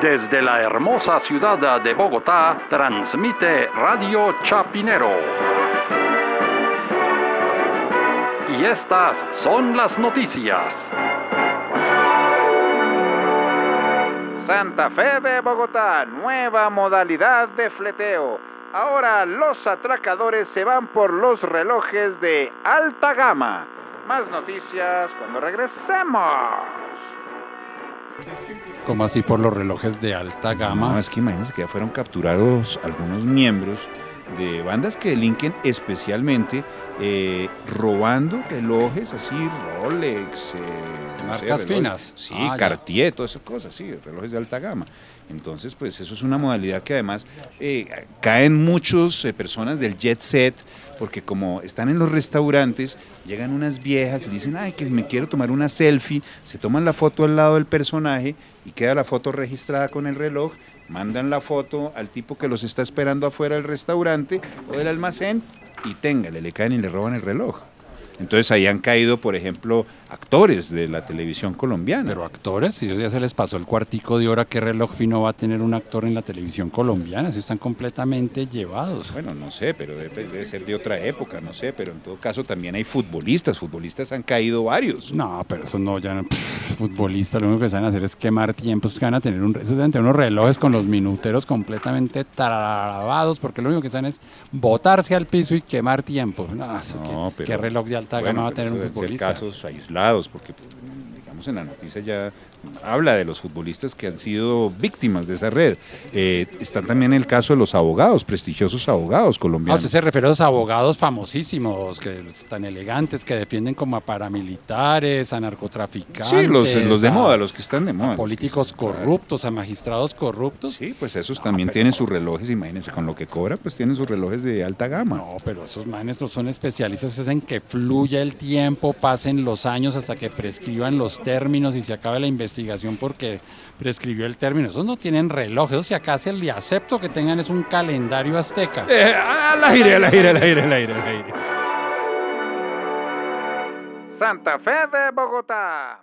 Desde la hermosa ciudad de Bogotá, transmite Radio Chapinero. Y estas son las noticias. Santa Fe de Bogotá, nueva modalidad de fleteo. Ahora los atracadores se van por los relojes de alta gama. Más noticias cuando regresemos. ¿Cómo así por los relojes de alta gama? No, es que imagínense que ya fueron capturados algunos miembros de bandas que delinquen especialmente eh, robando relojes así, Rolex, eh, Sé, marcas finas. Sí, Ah. Cartier, todas esas cosas, sí, relojes de alta gama. Entonces, pues eso es una modalidad que además eh, caen muchas personas del jet set, porque como están en los restaurantes, llegan unas viejas y dicen, ay, que me quiero tomar una selfie, se toman la foto al lado del personaje y queda la foto registrada con el reloj, mandan la foto al tipo que los está esperando afuera del restaurante o del almacén y téngale, le caen y le roban el reloj. Entonces ahí han caído, por ejemplo, actores de la televisión colombiana. Pero actores, si ya se les pasó el cuartico de hora, ¿qué reloj fino va a tener un actor en la televisión colombiana? Si están completamente llevados. Bueno, no sé, pero debe, debe ser de otra época, no sé, pero en todo caso también hay futbolistas, futbolistas han caído varios. No, pero eso no, ya no, pff, futbolistas, lo único que saben hacer es quemar tiempos, que van a tener un, unos relojes con los minuteros completamente trabados, porque lo único que saben es botarse al piso y quemar tiempo. No, eso No, ¿qué, pero- qué reloj de alta Bueno, gama va a tener un deben ser futbolista? casos aislados, porque pues, digamos en la noticia ya habla de los futbolistas que han sido víctimas de esa red. Eh, está también el caso de los abogados, prestigiosos abogados Ah, colombianos. usted se refiere a los abogados famosísimos, que tan elegantes, que defienden como a paramilitares, a narcotraficantes. sí, los, los de a moda, los que están de moda. que- Políticos corruptos, a magistrados corruptos. Sí, pues esos también tienen sus relojes, imagínense, con lo que cobra, pues tienen sus relojes de alta gama. No, pero esos maestros son especialistas es en que fluya el tiempo, pasen los años hasta que prescriban los términos y se acabe la investigación porque prescribió el término. Esos no tienen reloj, esos si acá se le acepto que tengan es un calendario azteca. Eh, al aire, al aire, al aire, al aire, al aire. Santa Fe de Bogotá.